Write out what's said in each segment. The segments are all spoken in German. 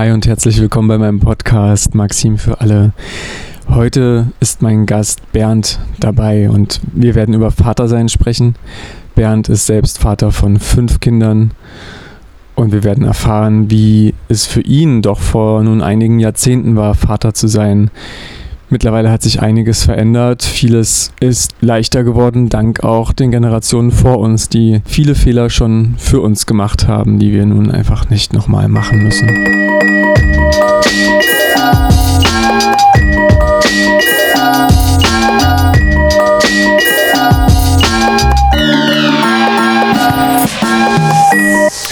Hi und herzlich willkommen bei meinem Podcast Maxim für alle. Heute ist mein Gast Bernd dabei und wir werden über Vatersein sprechen. Bernd ist selbst Vater von fünf Kindern und wir werden erfahren, wie es für ihn doch vor nun einigen Jahrzehnten war, Vater zu sein. Mittlerweile hat sich einiges verändert. Vieles ist leichter geworden, dank auch den Generationen vor uns, die viele Fehler schon für uns gemacht haben, die wir nun einfach nicht nochmal machen müssen.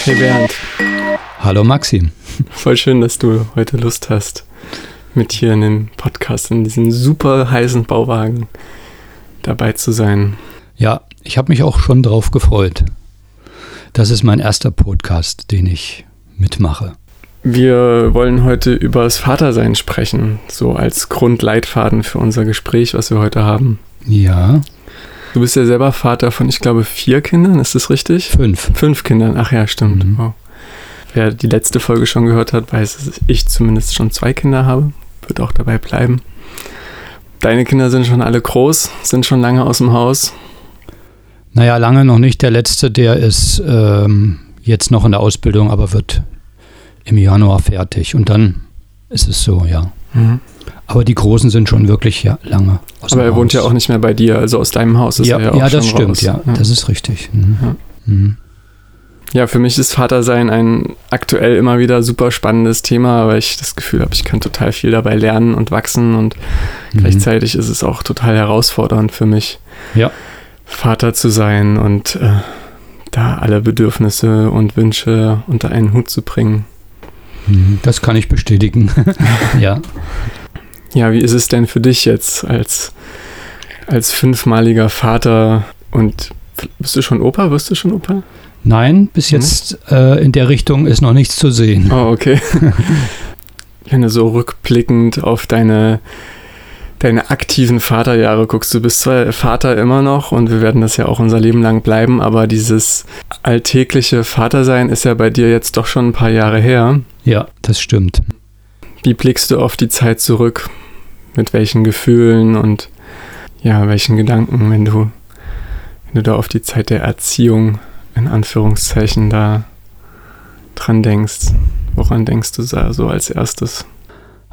Hey Bernd. Hallo Maxim. Voll schön, dass du heute Lust hast, mit hier in dem Podcast, in diesem super heißen Bauwagen dabei zu sein. Ja, ich habe mich auch schon drauf gefreut. Das ist mein erster Podcast, den ich mitmache. Wir wollen heute über das Vatersein sprechen, so als Grundleitfaden für unser Gespräch, was wir heute haben. Ja. Du bist ja selber Vater von, ich glaube, vier Kindern, ist das richtig? Fünf. Fünf Kindern, ach ja, stimmt. Mhm. Wow. Wer die letzte Folge schon gehört hat, weiß, dass ich zumindest schon zwei Kinder habe. Wird auch dabei bleiben. Deine Kinder sind schon alle groß, sind schon lange aus dem Haus. Naja, lange noch nicht. Der letzte, der ist ähm, jetzt noch in der Ausbildung, aber wird im Januar fertig. Und dann ist es so, ja. Mhm. Aber die Großen sind schon wirklich ja, lange aus Aber er Haus. wohnt ja auch nicht mehr bei dir, also aus deinem Haus ist ja, er ja auch Ja, das stimmt, raus. ja, ja, das ist richtig. Mhm. Ja. Mhm. Ja. für mich ist Vatersein ein aktuell immer wieder super spannendes Thema, weil ich das Gefühl habe, ich kann total viel dabei lernen und wachsen und mhm. gleichzeitig ist es auch total herausfordernd für mich, ja. Vater zu sein und äh, da alle Bedürfnisse und Wünsche unter einen Hut zu bringen. Mhm, das kann ich bestätigen. ja. Ja, wie ist es denn für dich jetzt als, als fünfmaliger Vater und bist du schon Opa? Wirst du schon Opa? Nein, bis jetzt äh, in der Richtung ist noch nichts zu sehen. Oh, okay. Wenn du so rückblickend auf deine, deine aktiven Vaterjahre guckst, du bist zwar Vater immer noch und wir werden das ja auch unser Leben lang bleiben, aber dieses alltägliche Vatersein ist ja bei dir jetzt doch schon ein paar Jahre her. Ja, das stimmt. Wie blickst du auf die Zeit zurück? Mit welchen Gefühlen und ja, welchen Gedanken, wenn du, wenn du da auf die Zeit der Erziehung in Anführungszeichen da dran denkst? Woran denkst du da so als erstes?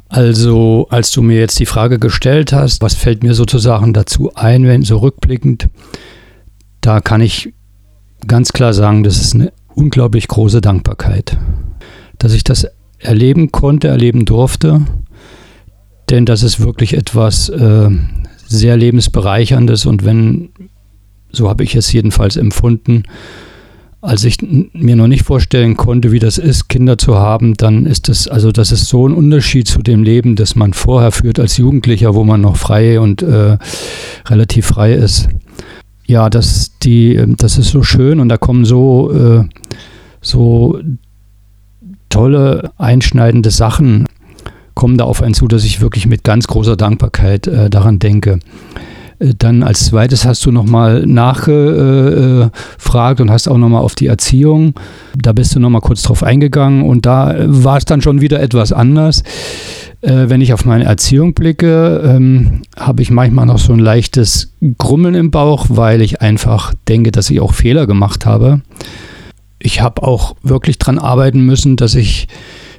Also, als du mir jetzt die Frage gestellt hast, was fällt mir sozusagen dazu ein, wenn so rückblickend, da kann ich ganz klar sagen, das ist eine unglaublich große Dankbarkeit, dass ich das erleben konnte, erleben durfte. Denn das ist wirklich etwas äh, sehr lebensbereicherndes und wenn, so habe ich es jedenfalls empfunden, als ich mir noch nicht vorstellen konnte, wie das ist, Kinder zu haben, dann ist das, also das ist so ein Unterschied zu dem Leben, das man vorher führt als Jugendlicher, wo man noch frei und äh, relativ frei ist. Ja, das, die, das ist so schön und da kommen so, äh, so tolle, einschneidende Sachen kommen da auf einen zu, dass ich wirklich mit ganz großer Dankbarkeit äh, daran denke. Äh, dann als zweites hast du nochmal nachgefragt und hast auch nochmal auf die Erziehung. Da bist du nochmal kurz drauf eingegangen und da war es dann schon wieder etwas anders. Äh, wenn ich auf meine Erziehung blicke, ähm, habe ich manchmal noch so ein leichtes Grummeln im Bauch, weil ich einfach denke, dass ich auch Fehler gemacht habe ich habe auch wirklich daran arbeiten müssen, dass ich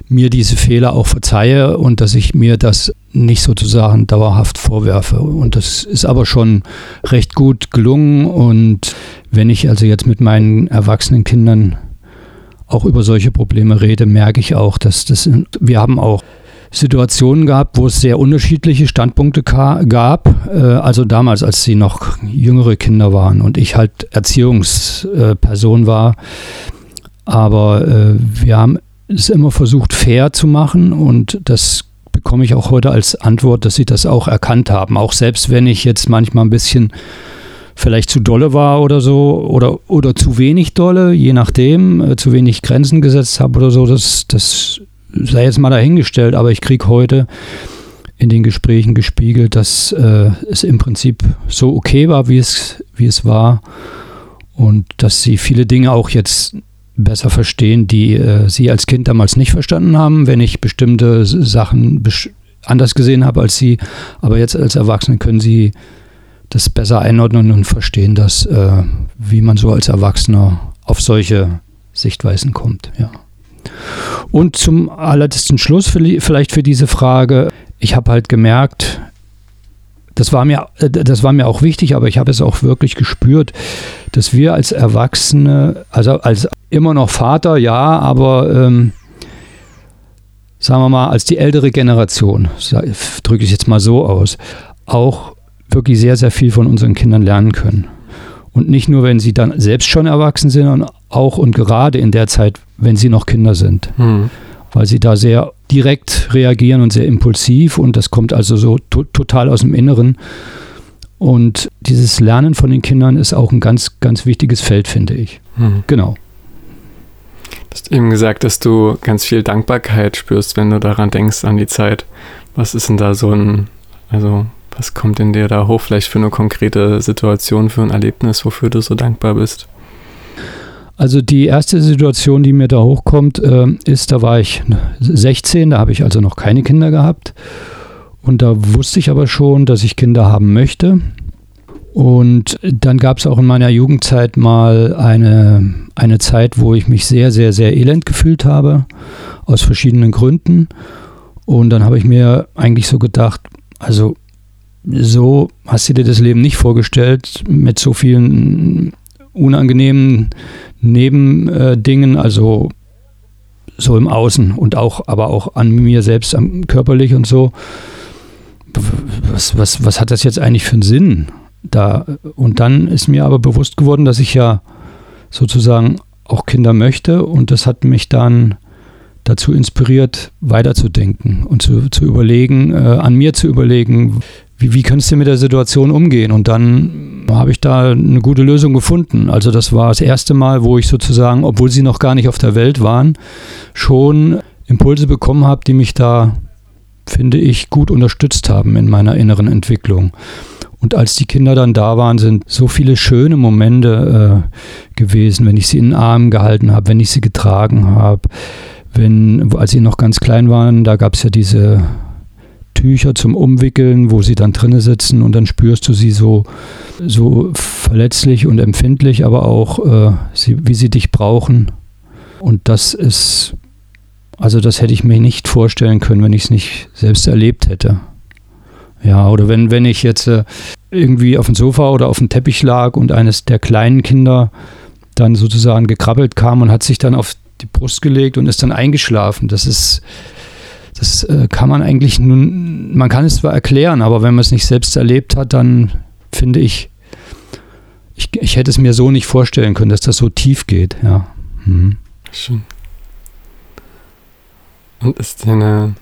mir diese Fehler auch verzeihe und dass ich mir das nicht sozusagen dauerhaft vorwerfe. Und das ist aber schon recht gut gelungen. Und wenn ich also jetzt mit meinen erwachsenen Kindern auch über solche Probleme rede, merke ich auch, dass das, wir haben auch Situationen gehabt, wo es sehr unterschiedliche Standpunkte gab. Äh, also damals, als sie noch jüngere Kinder waren und ich halt Erziehungsperson war aber äh, wir haben es immer versucht, fair zu machen und das bekomme ich auch heute als Antwort, dass sie das auch erkannt haben. Auch selbst wenn ich jetzt manchmal ein bisschen vielleicht zu dolle war oder so oder, oder zu wenig dolle, je nachdem, äh, zu wenig Grenzen gesetzt habe oder so, das, das sei jetzt mal dahingestellt, aber ich kriege heute in den Gesprächen gespiegelt, dass äh, es im Prinzip so okay war, wie es, wie es war und dass sie viele Dinge auch jetzt besser verstehen, die äh, sie als Kind damals nicht verstanden haben, wenn ich bestimmte Sachen anders gesehen habe als sie. Aber jetzt als Erwachsene können sie das besser einordnen und verstehen, dass, äh, wie man so als Erwachsener auf solche Sichtweisen kommt. Ja. Und zum allerletzten Schluss vielleicht für diese Frage, ich habe halt gemerkt, das war mir, äh, das war mir auch wichtig, aber ich habe es auch wirklich gespürt, dass wir als Erwachsene, also als immer noch Vater, ja, aber ähm, sagen wir mal, als die ältere Generation, drücke ich jetzt mal so aus, auch wirklich sehr, sehr viel von unseren Kindern lernen können. Und nicht nur, wenn sie dann selbst schon erwachsen sind, sondern auch und gerade in der Zeit, wenn sie noch Kinder sind. Hm. Weil sie da sehr direkt reagieren und sehr impulsiv und das kommt also so to total aus dem Inneren. Und dieses Lernen von den Kindern ist auch ein ganz, ganz wichtiges Feld, finde ich. Hm. Genau. Du hast eben gesagt, dass du ganz viel Dankbarkeit spürst, wenn du daran denkst, an die Zeit. Was ist denn da so ein, also was kommt in dir da hoch, vielleicht für eine konkrete Situation, für ein Erlebnis, wofür du so dankbar bist? Also die erste Situation, die mir da hochkommt, äh, ist, da war ich 16, da habe ich also noch keine Kinder gehabt. Und da wusste ich aber schon, dass ich Kinder haben möchte. Und dann gab es auch in meiner Jugendzeit mal eine, eine Zeit, wo ich mich sehr, sehr, sehr elend gefühlt habe, aus verschiedenen Gründen. Und dann habe ich mir eigentlich so gedacht, also so hast du dir das Leben nicht vorgestellt, mit so vielen unangenehmen Nebendingen, also so im Außen und auch, aber auch an mir selbst körperlich und so. Was, was, was hat das jetzt eigentlich für einen Sinn? Da, und dann ist mir aber bewusst geworden, dass ich ja sozusagen auch Kinder möchte und das hat mich dann dazu inspiriert, weiterzudenken und zu, zu überlegen, äh, an mir zu überlegen, wie, wie kannst du mit der Situation umgehen? Und dann habe ich da eine gute Lösung gefunden. Also das war das erste Mal, wo ich sozusagen, obwohl sie noch gar nicht auf der Welt waren, schon Impulse bekommen habe, die mich da, finde ich, gut unterstützt haben in meiner inneren Entwicklung. Und als die Kinder dann da waren, sind so viele schöne Momente äh, gewesen, wenn ich sie in den Armen gehalten habe, wenn ich sie getragen habe. Wenn, als sie noch ganz klein waren, da gab es ja diese Tücher zum Umwickeln, wo sie dann drinnen sitzen und dann spürst du sie so, so verletzlich und empfindlich, aber auch, äh, sie, wie sie dich brauchen. Und das ist, also das hätte ich mir nicht vorstellen können, wenn ich es nicht selbst erlebt hätte. Ja, oder wenn, wenn ich jetzt äh, irgendwie auf dem Sofa oder auf dem Teppich lag und eines der kleinen Kinder dann sozusagen gekrabbelt kam und hat sich dann auf die Brust gelegt und ist dann eingeschlafen. Das ist, das äh, kann man eigentlich nun, man kann es zwar erklären, aber wenn man es nicht selbst erlebt hat, dann finde ich, ich, ich hätte es mir so nicht vorstellen können, dass das so tief geht, ja. Mhm. Schön. Und ist deine,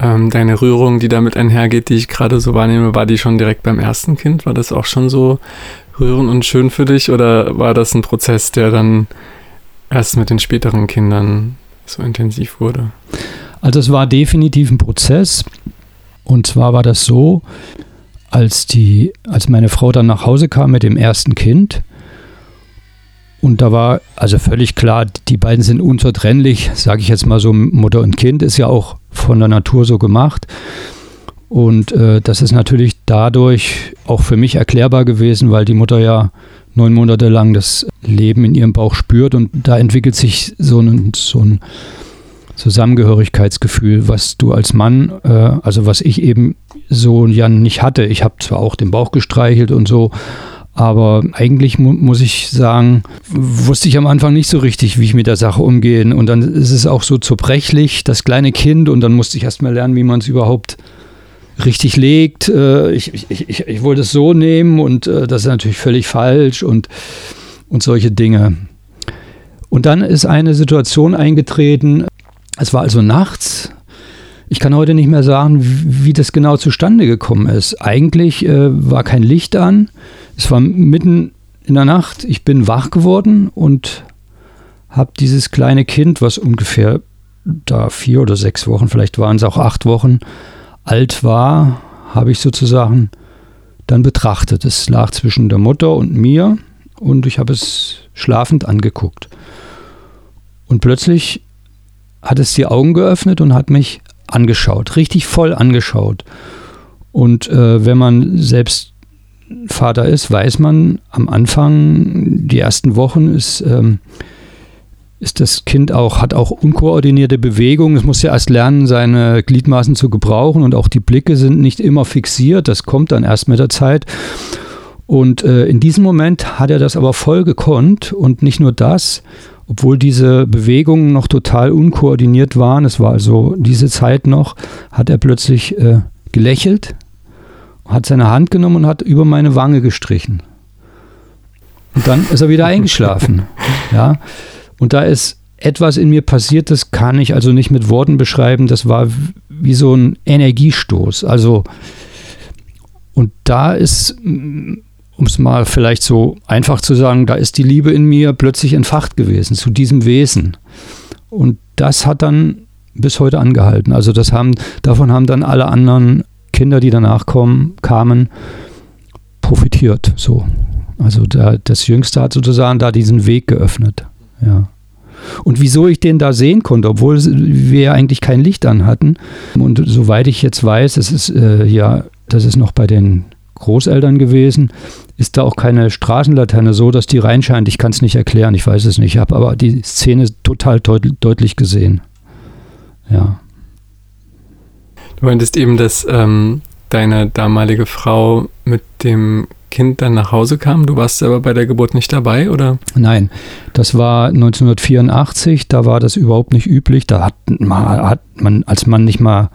ähm, deine Rührung, die damit einhergeht, die ich gerade so wahrnehme, war die schon direkt beim ersten Kind? War das auch schon so rührend und schön für dich oder war das ein Prozess, der dann erst mit den späteren Kindern so intensiv wurde? Also es war definitiv ein Prozess. Und zwar war das so, als, die, als meine Frau dann nach Hause kam mit dem ersten Kind. Und da war also völlig klar, die beiden sind unzertrennlich, sage ich jetzt mal so, Mutter und Kind ist ja auch von der Natur so gemacht. Und äh, das ist natürlich dadurch auch für mich erklärbar gewesen, weil die Mutter ja neun Monate lang das Leben in ihrem Bauch spürt und da entwickelt sich so ein, so ein Zusammengehörigkeitsgefühl, was du als Mann, äh, also was ich eben so ja nicht hatte. Ich habe zwar auch den Bauch gestreichelt und so, aber eigentlich mu muss ich sagen, wusste ich am Anfang nicht so richtig, wie ich mit der Sache umgehe. Und dann ist es auch so zerbrechlich, das kleine Kind, und dann musste ich erst mal lernen, wie man es überhaupt richtig legt. Äh, ich, ich, ich, ich, wollte es so nehmen und äh, das ist natürlich völlig falsch und, und solche Dinge. Und dann ist eine Situation eingetreten, es war also nachts. Ich kann heute nicht mehr sagen, wie das genau zustande gekommen ist. Eigentlich äh, war kein Licht an. Es war mitten in der Nacht. Ich bin wach geworden und habe dieses kleine Kind, was ungefähr da vier oder sechs Wochen, vielleicht waren es auch acht Wochen alt war, habe ich sozusagen dann betrachtet. Es lag zwischen der Mutter und mir und ich habe es schlafend angeguckt. Und plötzlich hat es die Augen geöffnet und hat mich angeschaut, richtig voll angeschaut. Und äh, wenn man selbst Vater ist, weiß man am Anfang, die ersten Wochen ist, ähm, ist das Kind auch, hat auch unkoordinierte Bewegungen. Es muss ja erst lernen, seine Gliedmaßen zu gebrauchen und auch die Blicke sind nicht immer fixiert. Das kommt dann erst mit der Zeit. Und äh, in diesem Moment hat er das aber voll gekonnt und nicht nur das, obwohl diese Bewegungen noch total unkoordiniert waren, es war also diese Zeit noch, hat er plötzlich äh, gelächelt, hat seine Hand genommen und hat über meine Wange gestrichen. Und dann ist er wieder eingeschlafen. Ja. Und da ist etwas in mir passiert, das kann ich also nicht mit Worten beschreiben. Das war wie so ein Energiestoß. Also, und da ist um es mal vielleicht so einfach zu sagen, da ist die Liebe in mir plötzlich entfacht gewesen zu diesem Wesen. Und das hat dann bis heute angehalten. Also das haben, davon haben dann alle anderen Kinder, die danach kommen, kamen, profitiert. So. Also da, das Jüngste hat sozusagen da diesen Weg geöffnet. Ja. Und wieso ich den da sehen konnte, obwohl wir ja eigentlich kein Licht an hatten. Und soweit ich jetzt weiß, es ist äh, ja, das ist noch bei den Großeltern gewesen, ist da auch keine Straßenlaterne so, dass die reinscheint. Ich kann es nicht erklären, ich weiß es nicht. Ich habe aber die Szene total deut deutlich gesehen. Ja. Du meintest eben, dass ähm, deine damalige Frau mit dem Kind dann nach Hause kam. Du warst aber bei der Geburt nicht dabei, oder? Nein, das war 1984. Da war das überhaupt nicht üblich. Da hat man, hat man als Mann nicht mal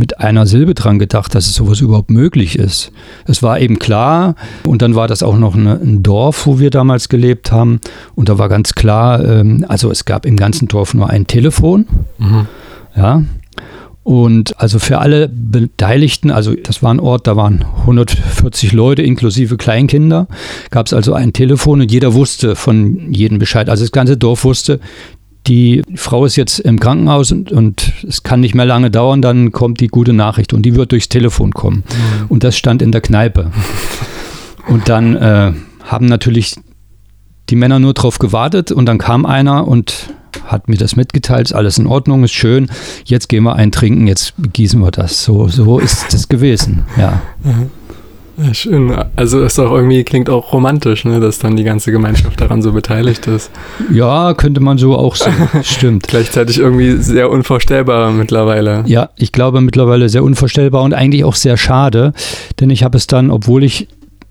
mit einer Silbe dran gedacht, dass es sowas überhaupt möglich ist. Es war eben klar, und dann war das auch noch eine, ein Dorf, wo wir damals gelebt haben, und da war ganz klar, ähm, also es gab im ganzen Dorf nur ein Telefon, mhm. ja, und also für alle Beteiligten, also das war ein Ort, da waren 140 Leute inklusive Kleinkinder, gab es also ein Telefon und jeder wusste von jedem Bescheid. Also das ganze Dorf wusste, die Frau ist jetzt im Krankenhaus und, und, es kann nicht mehr lange dauern, dann kommt die gute Nachricht und die wird durchs Telefon kommen. Mhm. Und das stand in der Kneipe. Und dann äh, haben natürlich die Männer nur drauf gewartet und dann kam einer und hat mir das mitgeteilt, ist alles in Ordnung, ist schön, jetzt gehen wir eintrinken, jetzt gießen wir das. So, so ist das gewesen, ja. Mhm. Ja, schön. Also ist auch irgendwie, klingt auch romantisch, ne, dass dann die ganze Gemeinschaft daran so beteiligt ist. Ja, könnte man so auch sehen. Stimmt. Gleichzeitig irgendwie sehr unvorstellbar mittlerweile. Ja, ich glaube mittlerweile sehr unvorstellbar und eigentlich auch sehr schade, denn ich habe es dann, obwohl ich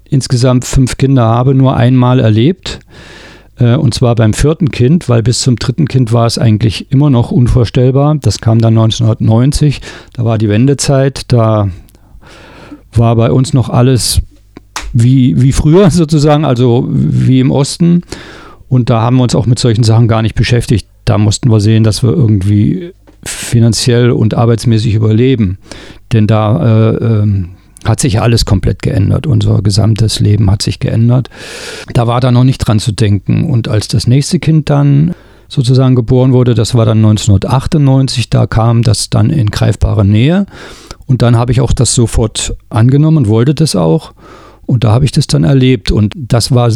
insgesamt fünf Kinder habe, nur einmal erlebt. Äh, und zwar beim vierten Kind, weil bis zum dritten Kind war es eigentlich immer noch unvorstellbar. Das kam dann 1990. Da war die Wendezeit. Da war bei uns noch alles wie, wie früher sozusagen, also wie im Osten. Und da haben wir uns auch mit solchen Sachen gar nicht beschäftigt. Da mussten wir sehen, dass wir irgendwie finanziell und arbeitsmäßig überleben. Denn da äh, äh, hat sich alles komplett geändert. Unser gesamtes Leben hat sich geändert. Da war da noch nicht dran zu denken. Und als das nächste Kind dann sozusagen geboren wurde, das war dann 1998, da kam das dann in greifbare Nähe. Und dann habe ich auch das sofort angenommen und wollte das auch. Und da habe ich das dann erlebt. Und das war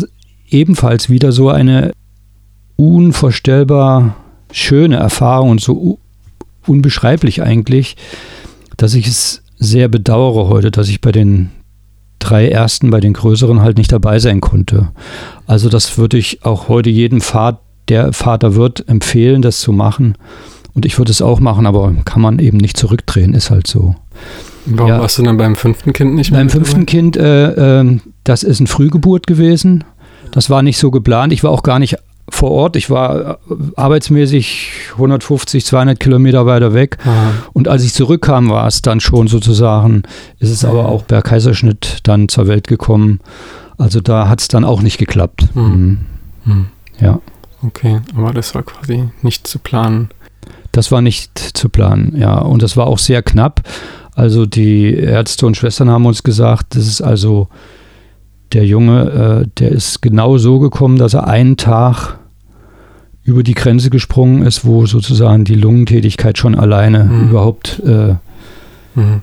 ebenfalls wieder so eine unvorstellbar schöne Erfahrung und so unbeschreiblich eigentlich, dass ich es sehr bedauere heute, dass ich bei den drei ersten, bei den größeren halt nicht dabei sein konnte. Also das würde ich auch heute jedem Vater, der Vater wird, empfehlen, das zu machen. Und ich würde es auch machen, aber kann man eben nicht zurückdrehen, ist halt so. Warum ja. warst du dann beim fünften Kind nicht mehr? Beim fünften? Kind, äh, äh, das ist eine Frühgeburt gewesen. Das war nicht so geplant. Ich war auch gar nicht vor Ort. Ich war äh, arbeitsmäßig 150, 200 Kilometer weiter weg. Aha. Und als ich zurückkam, war es dann schon sozusagen, ist es aber auch per Kaiserschnitt dann zur Welt gekommen. Also da hat es dann auch nicht geklappt. Hm. Mhm. Mhm. Ja. Okay, aber das war quasi nicht zu planen. Das war nicht zu planen, ja. Und das war auch sehr knapp. Also die Ärzte und Schwestern haben uns gesagt, das ist also der Junge, äh, der ist genau so gekommen, dass er einen Tag über die Grenze gesprungen ist, wo sozusagen die Lungentätigkeit schon alleine mhm. überhaupt äh, mhm.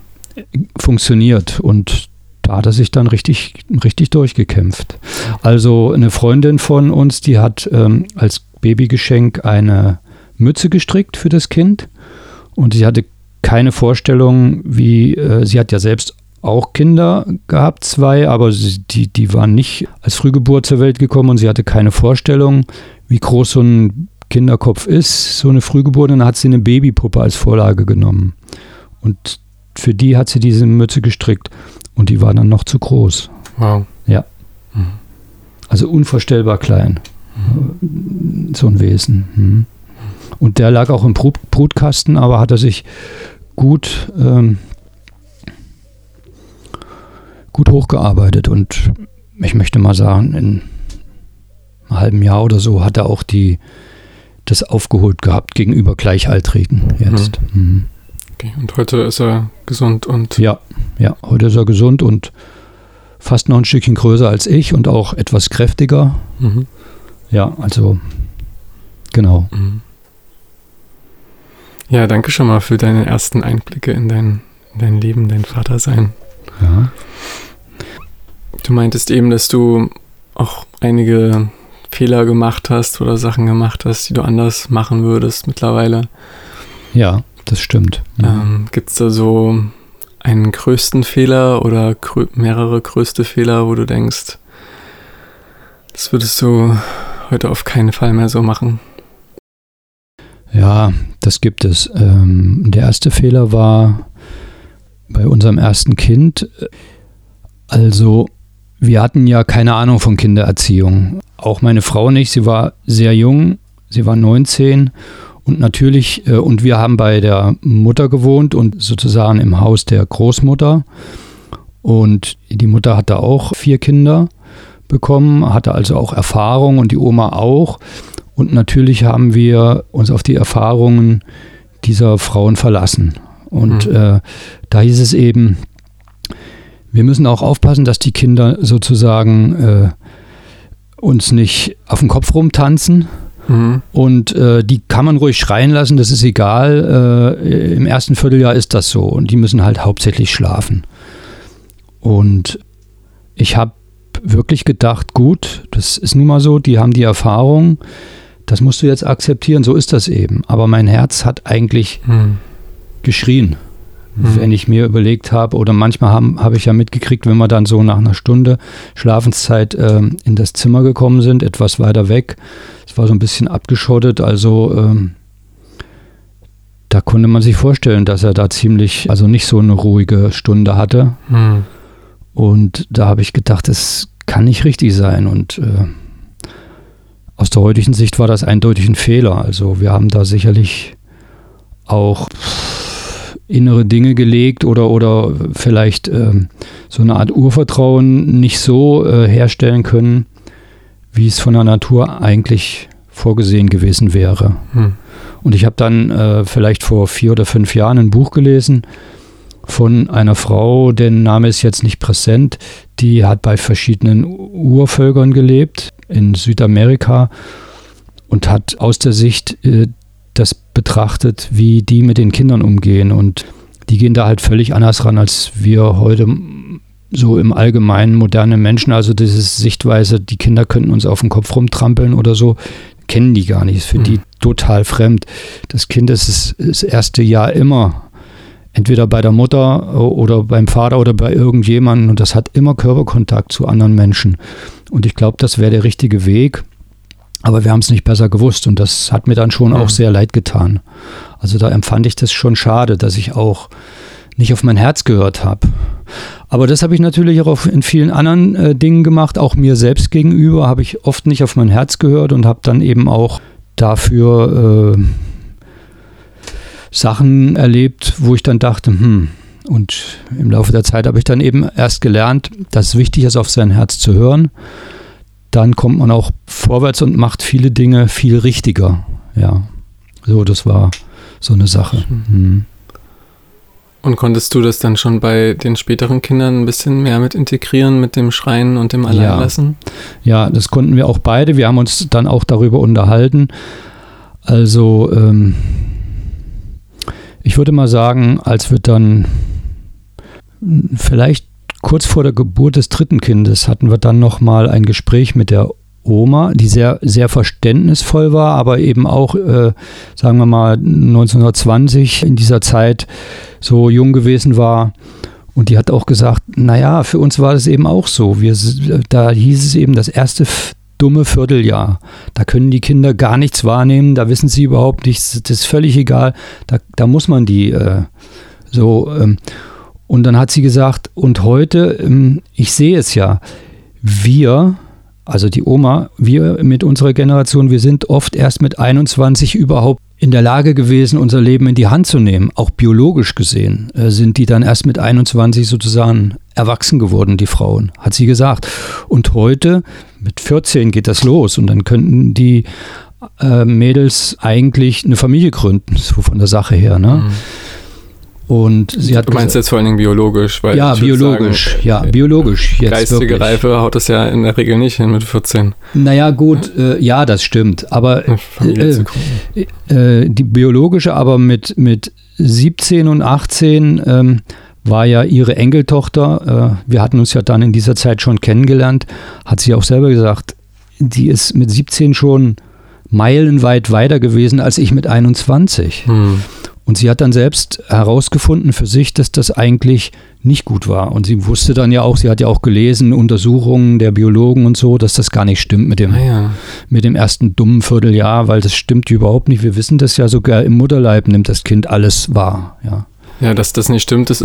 funktioniert. Und da hat er sich dann richtig, richtig durchgekämpft. Also eine Freundin von uns, die hat ähm, als Babygeschenk eine Mütze gestrickt für das Kind und sie hatte keine Vorstellung, wie, äh, sie hat ja selbst auch Kinder gehabt, zwei, aber sie, die, die waren nicht als Frühgeburt zur Welt gekommen und sie hatte keine Vorstellung, wie groß so ein Kinderkopf ist, so eine Frühgeburt, und dann hat sie eine Babypuppe als Vorlage genommen. Und für die hat sie diese Mütze gestrickt und die war dann noch zu groß. Wow. Ja. Mhm. Also unvorstellbar klein. Mhm. So ein Wesen. Mhm. Und der lag auch im Brutkasten, aber hat er sich gut, ähm, gut hochgearbeitet. Und ich möchte mal sagen, in einem halben Jahr oder so hat er auch die, das aufgeholt gehabt gegenüber Gleichaltrigen jetzt. Mhm. Okay, und heute ist er gesund und. Ja, ja, heute ist er gesund und fast noch ein Stückchen größer als ich und auch etwas kräftiger. Mhm. Ja, also genau. Mhm. Ja, danke schon mal für deine ersten Einblicke in dein, in dein Leben, dein Vatersein. Ja. Du meintest eben, dass du auch einige Fehler gemacht hast oder Sachen gemacht hast, die du anders machen würdest mittlerweile. Ja, das stimmt. Ähm, Gibt es da so einen größten Fehler oder grö mehrere größte Fehler, wo du denkst, das würdest du heute auf keinen Fall mehr so machen? Ja, das gibt es. Ähm, der erste Fehler war bei unserem ersten Kind. Also, wir hatten ja keine Ahnung von Kindererziehung. Auch meine Frau nicht. Sie war sehr jung. Sie war 19. Und natürlich, äh, und wir haben bei der Mutter gewohnt und sozusagen im Haus der Großmutter. Und die Mutter hatte auch vier Kinder bekommen, hatte also auch Erfahrung und die Oma auch. Und natürlich haben wir uns auf die Erfahrungen dieser Frauen verlassen. Und mhm. äh, da hieß es eben, wir müssen auch aufpassen, dass die Kinder sozusagen äh, uns nicht auf den Kopf rumtanzen. Mhm. Und äh, die kann man ruhig schreien lassen, das ist egal. Äh, Im ersten Vierteljahr ist das so. Und die müssen halt hauptsächlich schlafen. Und ich habe wirklich gedacht, gut, das ist nun mal so, die haben die Erfahrung das musst du jetzt akzeptieren, so ist das eben. Aber mein Herz hat eigentlich hm. geschrien, wenn ich mir überlegt habe, oder manchmal habe hab ich ja mitgekriegt, wenn wir dann so nach einer Stunde Schlafenszeit ähm, in das Zimmer gekommen sind, etwas weiter weg. Es war so ein bisschen abgeschottet, also ähm, da konnte man sich vorstellen, dass er da ziemlich, also nicht so eine ruhige Stunde hatte. Hm. Und da habe ich gedacht, das kann nicht richtig sein. Und äh, aus der heutigen Sicht war das eindeutig ein Fehler. Also wir haben da sicherlich auch innere Dinge gelegt oder, oder vielleicht ähm, so eine Art Urvertrauen nicht so äh, herstellen können, wie es von der Natur eigentlich vorgesehen gewesen wäre. Hm. Und ich habe dann äh, vielleicht vor vier oder fünf Jahren ein Buch gelesen von einer Frau, deren Name ist jetzt nicht präsent, die hat bei verschiedenen Urvölkern gelebt in Südamerika und hat aus der Sicht äh, das betrachtet, wie die mit den Kindern umgehen. Und die gehen da halt völlig anders ran, als wir heute so im allgemeinen moderne Menschen. Also diese Sichtweise, die Kinder könnten uns auf den Kopf rumtrampeln oder so, kennen die gar nicht. Ist für mhm. die total fremd. Das Kind ist das erste Jahr immer entweder bei der Mutter oder beim Vater oder bei irgendjemandem und das hat immer Körperkontakt zu anderen Menschen. Und ich glaube, das wäre der richtige Weg. Aber wir haben es nicht besser gewusst und das hat mir dann schon auch sehr leid getan. Also da empfand ich das schon schade, dass ich auch nicht auf mein Herz gehört habe. Aber das habe ich natürlich auch in vielen anderen äh, Dingen gemacht. Auch mir selbst gegenüber habe ich oft nicht auf mein Herz gehört und habe dann eben auch dafür äh, Sachen erlebt, wo ich dann dachte, hm, und im Laufe der Zeit habe ich dann eben erst gelernt, dass es wichtig ist, auf sein Herz zu hören. Dann kommt man auch vorwärts und macht viele Dinge viel richtiger. Ja, so, das war so eine Sache. Mhm. Und konntest du das dann schon bei den späteren Kindern ein bisschen mehr mit integrieren, mit dem Schreien und dem Alleinlassen? Ja, ja das konnten wir auch beide. Wir haben uns dann auch darüber unterhalten. Also, ähm, ich würde mal sagen, als wir dann vielleicht kurz vor der Geburt des dritten Kindes hatten wir dann noch mal ein Gespräch mit der Oma, die sehr, sehr verständnisvoll war, aber eben auch, äh, sagen wir mal, 1920 in dieser Zeit so jung gewesen war. Und die hat auch gesagt, naja, für uns war das eben auch so. Wir, da hieß es eben das erste dumme Vierteljahr. Da können die Kinder gar nichts wahrnehmen, da wissen sie überhaupt nichts, das ist völlig egal. Da, da muss man die äh, so. Ähm, und dann hat sie gesagt, und heute, ähm, ich sehe es ja, wir, also die Oma, wir mit unserer Generation, wir sind oft erst mit 21 überhaupt in der Lage gewesen, unser Leben in die Hand zu nehmen. Auch biologisch gesehen äh, sind die dann erst mit 21 sozusagen erwachsen geworden, die Frauen, hat sie gesagt. Und heute, mit 14 geht das los und dann könnten die äh, Mädels eigentlich eine Familie gründen, so von der Sache her. Ne? Mhm. Und sie hat du meinst jetzt vor allen Dingen biologisch, weil ja biologisch, sagen, ja biologisch. Jetzt geistige wirklich. Reife haut es ja in der Regel nicht hin mit 14. Naja gut, äh, ja das stimmt, aber äh, äh, die biologische, aber mit mit 17 und 18 ähm, war ja ihre Enkeltochter. Äh, wir hatten uns ja dann in dieser Zeit schon kennengelernt, hat sie auch selber gesagt, die ist mit 17 schon meilenweit weiter gewesen als ich mit 21. Hm. Und sie hat dann selbst herausgefunden für sich, dass das eigentlich nicht gut war. Und sie wusste dann ja auch, sie hat ja auch gelesen, Untersuchungen der Biologen und so, dass das gar nicht stimmt mit dem, ah ja. mit dem ersten dummen Vierteljahr, weil das stimmt überhaupt nicht. Wir wissen das ja sogar im Mutterleib nimmt das Kind alles wahr. Ja, ja dass das nicht stimmt, das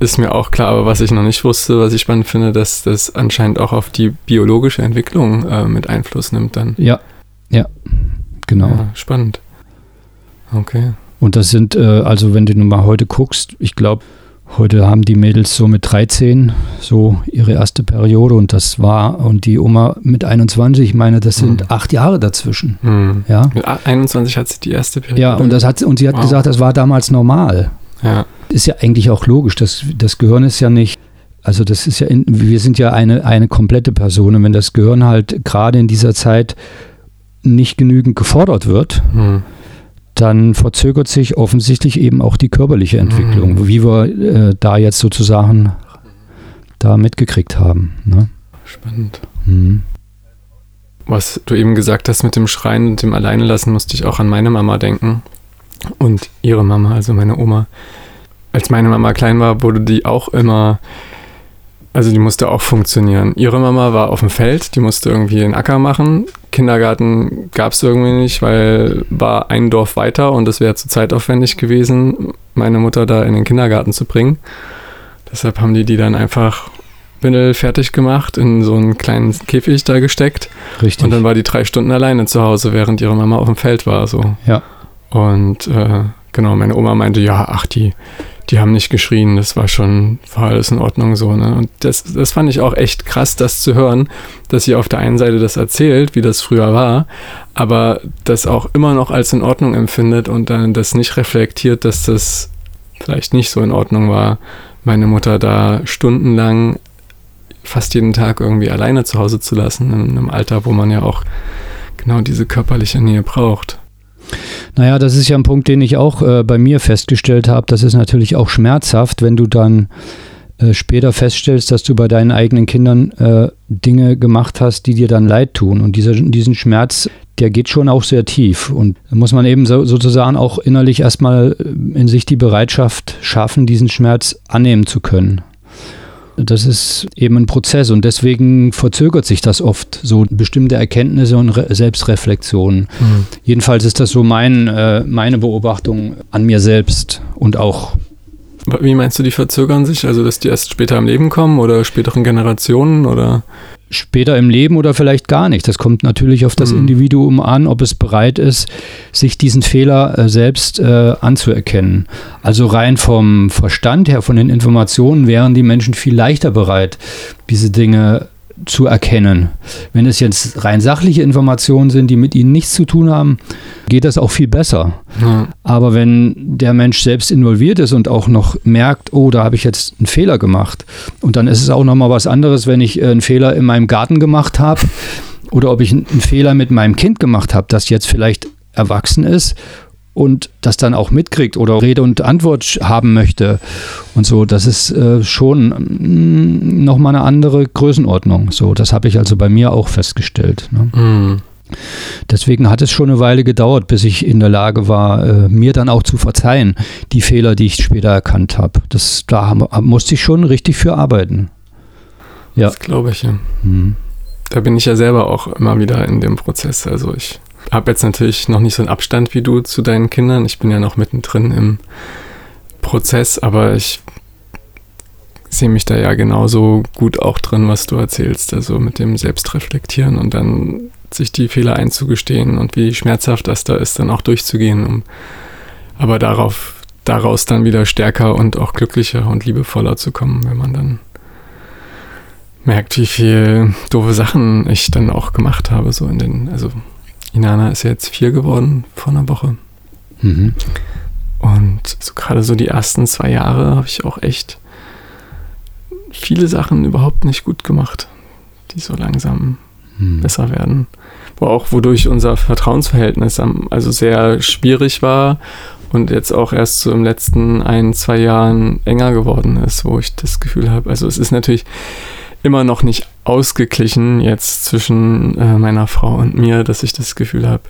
ist mir auch klar. Aber was ich noch nicht wusste, was ich spannend finde, dass das anscheinend auch auf die biologische Entwicklung äh, mit Einfluss nimmt dann. Ja, ja, genau. Ja, spannend. Okay. Und das sind, äh, also wenn du nun mal heute guckst, ich glaube, heute haben die Mädels so mit 13 so ihre erste Periode und das war, und die Oma mit 21, ich meine, das sind mhm. acht Jahre dazwischen. Mhm. Ja? Mit 21 hat sie die erste Periode. Ja, und, das hat, und sie hat wow. gesagt, das war damals normal. Ja. Ist ja eigentlich auch logisch, das, das Gehirn ist ja nicht also das ist ja, in, wir sind ja eine, eine komplette Person und wenn das Gehirn halt gerade in dieser Zeit nicht genügend gefordert wird, mhm dann verzögert sich offensichtlich eben auch die körperliche Entwicklung, mhm. wie wir äh, da jetzt sozusagen da mitgekriegt haben. Ne? Spannend. Mhm. Was du eben gesagt hast mit dem Schreien und dem Alleinelassen, musste ich auch an meine Mama denken. Und ihre Mama, also meine Oma. Als meine Mama klein war, wurde die auch immer also die musste auch funktionieren. Ihre Mama war auf dem Feld, die musste irgendwie den Acker machen. Kindergarten gab es irgendwie nicht, weil war ein Dorf weiter und es wäre zu zeitaufwendig gewesen, meine Mutter da in den Kindergarten zu bringen. Deshalb haben die die dann einfach Bindel fertig gemacht, in so einen kleinen Käfig da gesteckt. Richtig. Und dann war die drei Stunden alleine zu Hause, während ihre Mama auf dem Feld war. So. Ja. Und äh, genau, meine Oma meinte, ja, ach, die, die haben nicht geschrien, das war schon, war alles in Ordnung so. Ne? Und das, das fand ich auch echt krass, das zu hören, dass sie auf der einen Seite das erzählt, wie das früher war, aber das auch immer noch als in Ordnung empfindet und dann das nicht reflektiert, dass das vielleicht nicht so in Ordnung war, meine Mutter da stundenlang fast jeden Tag irgendwie alleine zu Hause zu lassen, in einem Alter, wo man ja auch genau diese körperliche Nähe braucht. Naja, das ist ja ein Punkt, den ich auch äh, bei mir festgestellt habe. Das ist natürlich auch schmerzhaft, wenn du dann äh, später feststellst, dass du bei deinen eigenen Kindern äh, Dinge gemacht hast, die dir dann leid tun. Und dieser, diesen Schmerz, der geht schon auch sehr tief. Und da muss man eben so, sozusagen auch innerlich erstmal äh, in sich die Bereitschaft schaffen, diesen Schmerz annehmen zu können. Das ist eben ein Prozess und deswegen verzögert sich das oft, so bestimmte Erkenntnisse und Re Selbstreflexionen. Mhm. Jedenfalls ist das so mein, äh, meine Beobachtung an mir selbst und auch wie meinst du, die verzögern sich? Also, dass die erst später im Leben kommen oder späteren Generationen oder? Später im Leben oder vielleicht gar nicht. Das kommt natürlich auf das mhm. Individuum an, ob es bereit ist, sich diesen Fehler äh, selbst äh, anzuerkennen. Also rein vom Verstand her, von den Informationen wären die Menschen viel leichter bereit, diese Dinge zu erkennen. Wenn es jetzt rein sachliche Informationen sind, die mit ihnen nichts zu tun haben, geht das auch viel besser. Ja. Aber wenn der Mensch selbst involviert ist und auch noch merkt, oh, da habe ich jetzt einen Fehler gemacht, und dann ist es auch nochmal was anderes, wenn ich äh, einen Fehler in meinem Garten gemacht habe oder ob ich einen Fehler mit meinem Kind gemacht habe, das jetzt vielleicht erwachsen ist und das dann auch mitkriegt oder Rede und Antwort haben möchte und so, das ist äh, schon mm, nochmal eine andere Größenordnung. So, das habe ich also bei mir auch festgestellt. Ne? Mhm. Deswegen hat es schon eine Weile gedauert, bis ich in der Lage war, äh, mir dann auch zu verzeihen, die Fehler, die ich später erkannt habe. Das, da musste ich schon richtig für arbeiten. Ja. Das glaube ich, ja. Mhm. Da bin ich ja selber auch immer wieder in dem Prozess. Also ich habe jetzt natürlich noch nicht so einen Abstand wie du zu deinen Kindern. Ich bin ja noch mittendrin im Prozess, aber ich sehe mich da ja genauso gut auch drin, was du erzählst. Also mit dem Selbstreflektieren und dann sich die Fehler einzugestehen und wie schmerzhaft das da ist, dann auch durchzugehen, um aber darauf, daraus dann wieder stärker und auch glücklicher und liebevoller zu kommen, wenn man dann merkt, wie viel doofe Sachen ich dann auch gemacht habe, so in den, also Inana ist jetzt vier geworden vor einer Woche. Mhm. Und so gerade so die ersten zwei Jahre habe ich auch echt viele Sachen überhaupt nicht gut gemacht, die so langsam hm. besser werden. Wo auch wodurch unser Vertrauensverhältnis also sehr schwierig war und jetzt auch erst so im letzten ein, zwei Jahren enger geworden ist, wo ich das Gefühl habe, also es ist natürlich immer noch nicht ausgeglichen jetzt zwischen äh, meiner Frau und mir, dass ich das Gefühl habe,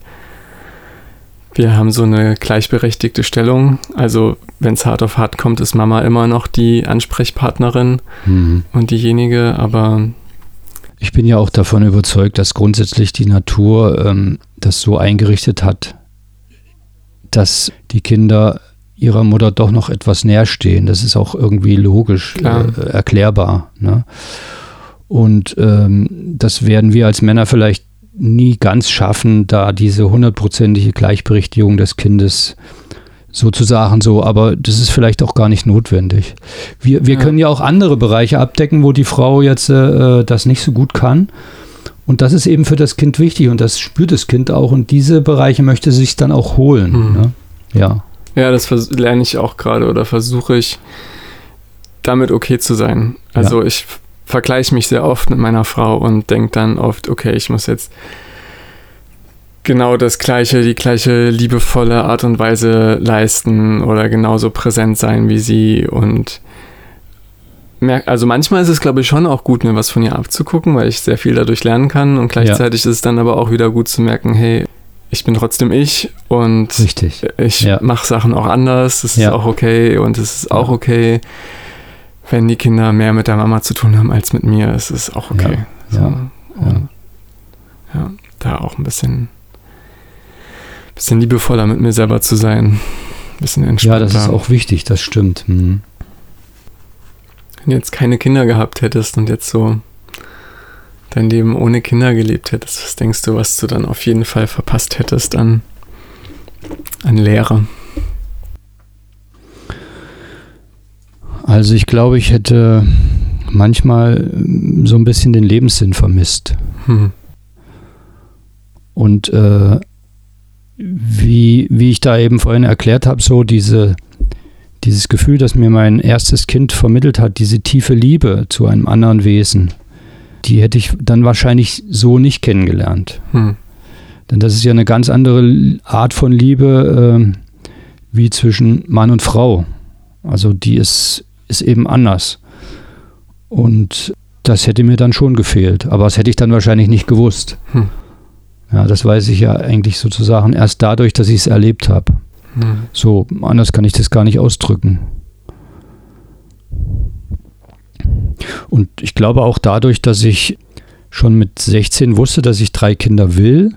wir haben so eine gleichberechtigte Stellung. Also wenn es hart auf hart kommt, ist Mama immer noch die Ansprechpartnerin mhm. und diejenige, aber ich bin ja auch davon überzeugt, dass grundsätzlich die Natur ähm, das so eingerichtet hat, dass die Kinder ihrer Mutter doch noch etwas näher stehen. Das ist auch irgendwie logisch äh, erklärbar. Ne? Und ähm, das werden wir als Männer vielleicht nie ganz schaffen, da diese hundertprozentige Gleichberechtigung des Kindes sozusagen so, aber das ist vielleicht auch gar nicht notwendig. Wir, wir ja. können ja auch andere Bereiche abdecken, wo die Frau jetzt äh, das nicht so gut kann. Und das ist eben für das Kind wichtig und das spürt das Kind auch und diese Bereiche möchte sich dann auch holen. Mhm. Ne? Ja. Ja, das lerne ich auch gerade oder versuche ich damit okay zu sein. Also ja. ich vergleiche mich sehr oft mit meiner Frau und denke dann oft, okay, ich muss jetzt genau das gleiche, die gleiche liebevolle Art und Weise leisten oder genauso präsent sein wie sie und also manchmal ist es, glaube ich, schon auch gut, mir was von ihr abzugucken, weil ich sehr viel dadurch lernen kann und gleichzeitig ja. ist es dann aber auch wieder gut zu merken, hey, ich bin trotzdem ich und Richtig. ich ja. mache Sachen auch anders, das ist ja. auch okay und es ist auch okay, wenn die Kinder mehr mit der Mama zu tun haben als mit mir, es ist auch okay. Ja, so. und, ja. da auch ein bisschen, bisschen liebevoller mit mir selber zu sein, ein bisschen entspannter. Ja, das ist auch wichtig, das stimmt. Hm. Wenn du jetzt keine Kinder gehabt hättest und jetzt so dein Leben ohne Kinder gelebt hättest, was denkst du, was du dann auf jeden Fall verpasst hättest an, an Lehre? Also ich glaube, ich hätte manchmal so ein bisschen den Lebenssinn vermisst. Hm. Und äh, wie, wie ich da eben vorhin erklärt habe, so diese, dieses Gefühl, das mir mein erstes Kind vermittelt hat, diese tiefe Liebe zu einem anderen Wesen, die hätte ich dann wahrscheinlich so nicht kennengelernt. Hm. Denn das ist ja eine ganz andere Art von Liebe äh, wie zwischen Mann und Frau. Also die ist ist eben anders. Und das hätte mir dann schon gefehlt. Aber das hätte ich dann wahrscheinlich nicht gewusst. Hm. Ja, das weiß ich ja eigentlich sozusagen erst dadurch, dass ich es erlebt habe. Hm. So, anders kann ich das gar nicht ausdrücken. Und ich glaube auch dadurch, dass ich schon mit 16 wusste, dass ich drei Kinder will.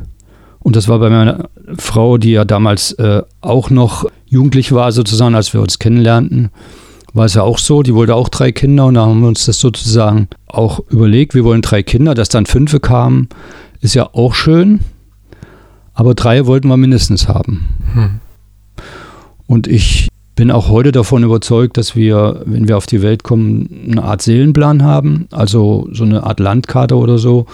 Und das war bei meiner Frau, die ja damals äh, auch noch jugendlich war, sozusagen, als wir uns kennenlernten war es ja auch so, die wollte auch drei Kinder und da haben wir uns das sozusagen auch überlegt, wir wollen drei Kinder, dass dann fünf kamen, ist ja auch schön, aber drei wollten wir mindestens haben. Hm. Und ich bin auch heute davon überzeugt, dass wir, wenn wir auf die Welt kommen, eine Art Seelenplan haben, also so eine Art Landkarte oder so.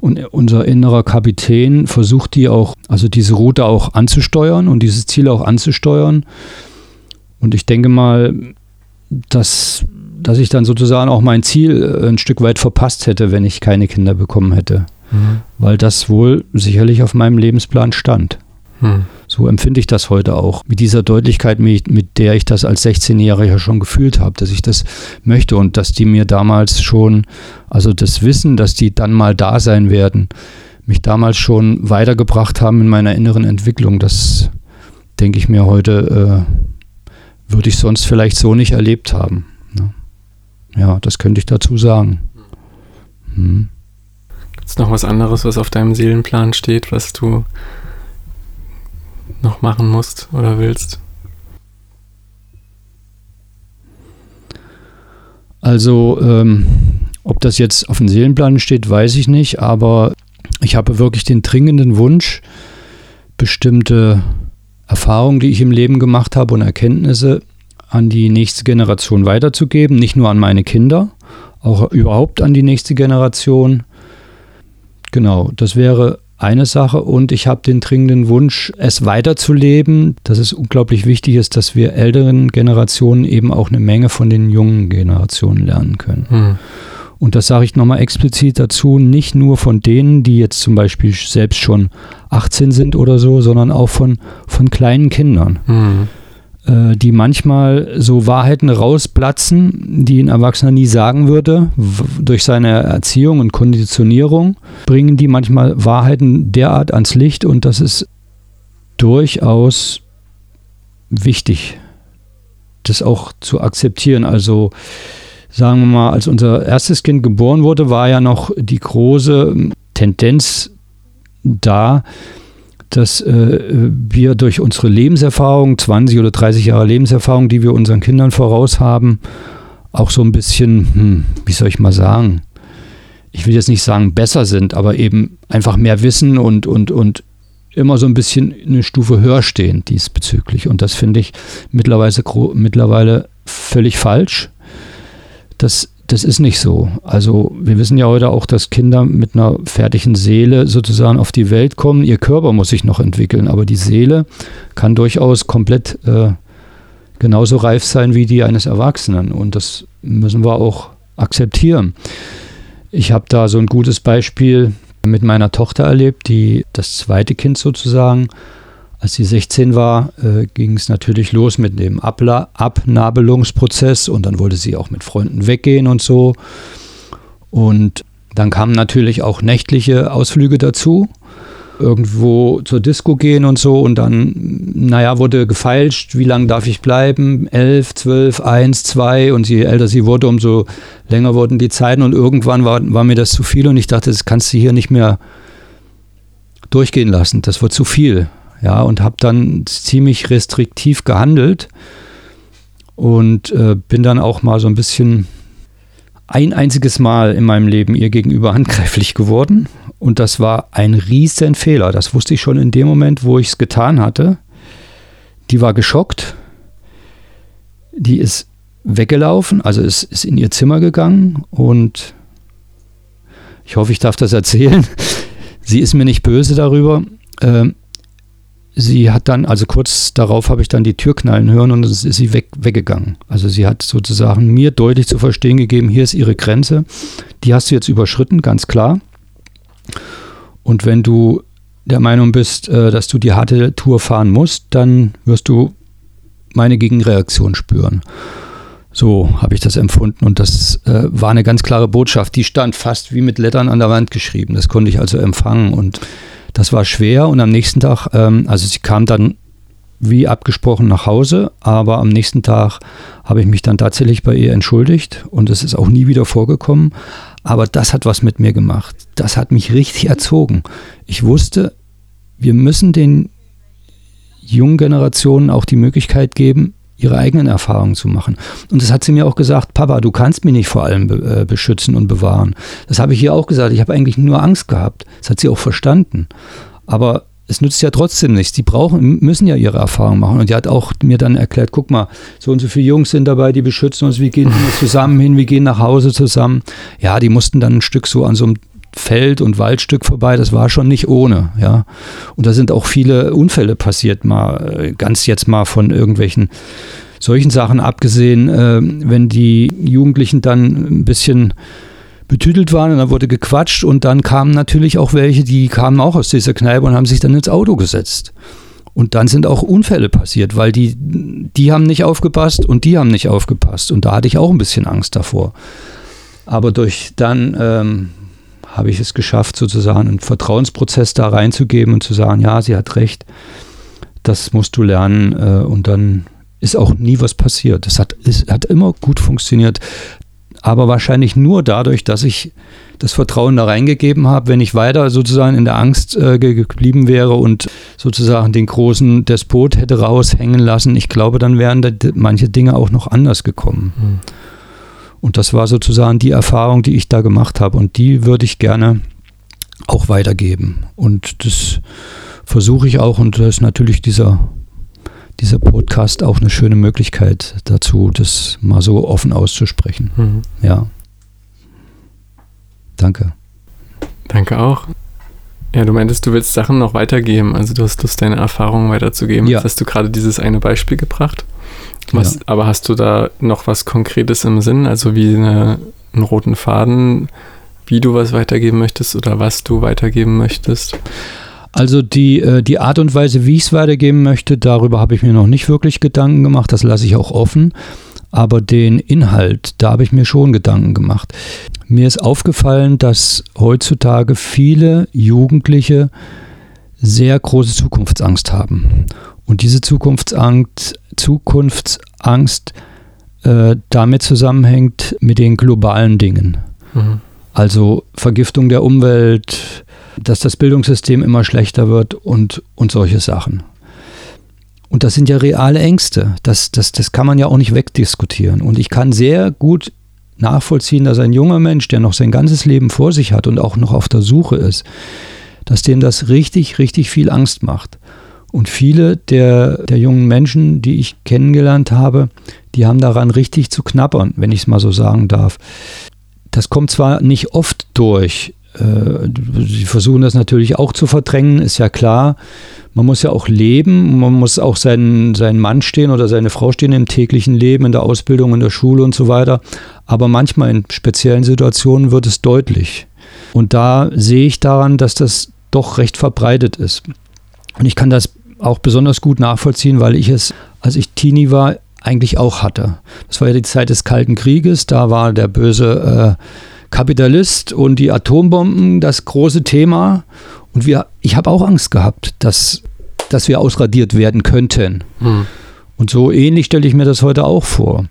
Und unser innerer Kapitän versucht die auch, also diese Route auch anzusteuern und dieses Ziel auch anzusteuern. Und ich denke mal, dass, dass ich dann sozusagen auch mein Ziel äh, ein Stück weit verpasst hätte, wenn ich keine Kinder bekommen hätte. Mhm. Weil das wohl sicherlich auf meinem Lebensplan stand. Mhm. So empfinde ich das heute auch. Mit dieser Deutlichkeit, mit der ich das als 16-Jähriger schon gefühlt habe, dass ich das möchte und dass die mir damals schon, also das Wissen, dass die dann mal da sein werden, mich damals schon weitergebracht haben in meiner inneren Entwicklung. Das denke ich mir heute, äh, würde ich sonst vielleicht so nicht erlebt haben. Ne? Ja, das könnte ich dazu sagen. Hm. Gibt es noch was anderes, was auf deinem Seelenplan steht, was du noch machen musst oder willst? Also, ähm, ob das jetzt auf dem Seelenplan steht, weiß ich nicht, aber ich habe wirklich den dringenden Wunsch, bestimmte Erfahrungen, die ich im Leben gemacht habe und Erkenntnisse an die nächste Generation weiterzugeben, nicht nur an meine Kinder, auch überhaupt an die nächste Generation. Genau, das wäre eine Sache und ich habe den dringenden Wunsch, es weiterzuleben, dass es unglaublich wichtig ist, dass wir älteren Generationen eben auch eine Menge von den jungen Generationen lernen können. Hm. Und das sage ich nochmal explizit dazu, nicht nur von denen, die jetzt zum Beispiel selbst schon 18 sind oder so, sondern auch von, von kleinen Kindern. Hm äh, die manchmal so Wahrheiten rausplatzen, die ein Erwachsener nie sagen würde. Durch seine Erziehung und Konditionierung bringen die manchmal Wahrheiten derart ans Licht und das ist durchaus wichtig, das auch zu akzeptieren. Also sagen wir mal, als unser erstes Kind geboren wurde, war ja noch die große Tendenz da, dass äh, wir durch unsere Lebenserfahrung, 20 oder 30 Jahre Lebenserfahrung, die wir unseren Kindern voraus haben, auch so ein bisschen, hm, wie soll ich mal sagen, ich will jetzt nicht sagen besser sind, aber eben einfach mehr wissen und, und, und immer so ein bisschen eine Stufe höher stehen diesbezüglich. Und das finde ich mittlerweile, mittlerweile völlig falsch. Das das ist nicht so. Also wir wissen ja heute auch, dass Kinder mit einer fertigen Seele sozusagen auf die Welt kommen. Ihr Körper muss sich noch entwickeln, aber die Seele kann durchaus komplett äh, genauso reif sein wie die eines Erwachsenen. Und das müssen wir auch akzeptieren. Ich habe da so ein gutes Beispiel mit meiner Tochter erlebt, die das zweite Kind sozusagen als sie 16 war, äh, ging es natürlich los mit dem Abla Abnabelungsprozess und dann wollte sie auch mit Freunden weggehen und so. Und dann kamen natürlich auch nächtliche Ausflüge dazu. Irgendwo zur Disco gehen und so und dann, naja, wurde gefeilscht, wie lange darf ich bleiben? Elf, zwölf, eins, zwei und je älter sie wurde, umso länger wurden die Zeiten und irgendwann war, war mir das zu viel und ich dachte, das kannst du hier nicht mehr durchgehen lassen, das wird zu viel ja, und habe dann ziemlich restriktiv gehandelt und äh, bin dann auch mal so ein bisschen ein einziges Mal in meinem Leben ihr gegenüber handgreiflich geworden und das war ein riesen Fehler. Das wusste ich schon in dem Moment, wo ich es getan hatte. Die war geschockt. Die ist weggelaufen, also ist, ist in ihr Zimmer gegangen und ich hoffe, ich darf das erzählen. Sie ist mir nicht böse darüber. Ähm, sie hat dann, also kurz darauf habe ich dann die Tür knallen hören und es ist sie weg, weggegangen. Also sie hat sozusagen mir deutlich zu verstehen gegeben, hier ist ihre Grenze, die hast du jetzt überschritten, ganz klar. Und wenn du der Meinung bist, äh, dass du die harte Tour fahren musst, dann wirst du meine Gegenreaktion spüren. So habe ich das empfunden und das äh, war eine ganz klare Botschaft. Die stand fast wie mit Lettern an der Wand geschrieben. Das konnte ich also empfangen und das war schwer und am nächsten Tag, ähm, also sie kam dann wie abgesprochen nach Hause, aber am nächsten Tag habe ich mich dann tatsächlich bei ihr entschuldigt und es ist auch nie wieder vorgekommen. Aber das hat was mit mir gemacht. Das hat mich richtig erzogen. Ich wusste, wir müssen den jungen Generationen auch die Möglichkeit geben, ihre eigenen Erfahrungen zu machen. Und das hat sie mir auch gesagt, Papa, du kannst mich nicht vor allem be äh, beschützen und bewahren. Das habe ich ihr auch gesagt. Ich habe eigentlich nur Angst gehabt. Das hat sie auch verstanden. Aber es nützt ja trotzdem nichts. Die brauchen, müssen ja ihre Erfahrungen machen. Und die hat auch mir dann erklärt, guck mal, so und so viele Jungs sind dabei, die beschützen uns, wir gehen zusammen hin, wir gehen nach Hause zusammen. Ja, die mussten dann ein Stück so an so einem Feld- und Waldstück vorbei, das war schon nicht ohne, ja. Und da sind auch viele Unfälle passiert, mal äh, ganz jetzt mal von irgendwelchen solchen Sachen abgesehen, äh, wenn die Jugendlichen dann ein bisschen betütelt waren und dann wurde gequatscht und dann kamen natürlich auch welche, die kamen auch aus dieser Kneipe und haben sich dann ins Auto gesetzt. Und dann sind auch Unfälle passiert, weil die, die haben nicht aufgepasst und die haben nicht aufgepasst. Und da hatte ich auch ein bisschen Angst davor. Aber durch dann ähm, habe ich es geschafft, sozusagen einen Vertrauensprozess da reinzugeben und zu sagen, ja, sie hat recht, das musst du lernen. Äh, und dann ist auch nie was passiert. Es hat, es hat immer gut funktioniert. Aber wahrscheinlich nur dadurch, dass ich das Vertrauen da reingegeben habe. Wenn ich weiter sozusagen in der Angst äh, geblieben wäre und sozusagen den großen Despot hätte raushängen lassen, ich glaube, dann wären da manche Dinge auch noch anders gekommen. Mhm. Und das war sozusagen die Erfahrung, die ich da gemacht habe. Und die würde ich gerne auch weitergeben. Und das versuche ich auch. Und das ist natürlich dieser, dieser Podcast auch eine schöne Möglichkeit dazu, das mal so offen auszusprechen. Mhm. Ja. Danke. Danke auch. Ja, du meintest, du willst Sachen noch weitergeben. Also du hast Lust, deine Erfahrungen weiterzugeben. Ja. Jetzt hast du gerade dieses eine Beispiel gebracht. Was, ja. Aber hast du da noch was Konkretes im Sinn? Also wie eine, einen roten Faden, wie du was weitergeben möchtest oder was du weitergeben möchtest? Also die, äh, die Art und Weise, wie ich es weitergeben möchte, darüber habe ich mir noch nicht wirklich Gedanken gemacht. Das lasse ich auch offen. Aber den Inhalt, da habe ich mir schon Gedanken gemacht. Mir ist aufgefallen, dass heutzutage viele Jugendliche sehr große Zukunftsangst haben. Und diese Zukunftsangst, Zukunftsangst äh, damit zusammenhängt mit den globalen Dingen. Mhm. Also Vergiftung der Umwelt, dass das Bildungssystem immer schlechter wird und, und solche Sachen. Und das sind ja reale Ängste. Das, das, das kann man ja auch nicht wegdiskutieren. Und ich kann sehr gut nachvollziehen, dass ein junger Mensch, der noch sein ganzes Leben vor sich hat und auch noch auf der Suche ist, dass dem das richtig, richtig viel Angst macht. Und viele der, der jungen Menschen, die ich kennengelernt habe, die haben daran richtig zu knabbern, wenn ich es mal so sagen darf. Das kommt zwar nicht oft durch, äh, sie versuchen das natürlich auch zu verdrängen, ist ja klar. Man muss ja auch leben, man muss auch seinen, seinen Mann stehen oder seine Frau stehen im täglichen Leben, in der Ausbildung, in der Schule und so weiter. Aber manchmal in speziellen Situationen wird es deutlich. Und da sehe ich daran, dass das doch recht verbreitet ist. Und ich kann das auch besonders gut nachvollziehen, weil ich es, als ich Teenie war, eigentlich auch hatte. Das war ja die Zeit des Kalten Krieges, da war der böse äh, Kapitalist und die Atombomben das große Thema. Und wir, ich habe auch Angst gehabt, dass, dass wir ausradiert werden könnten. Hm. Und so ähnlich stelle ich mir das heute auch vor.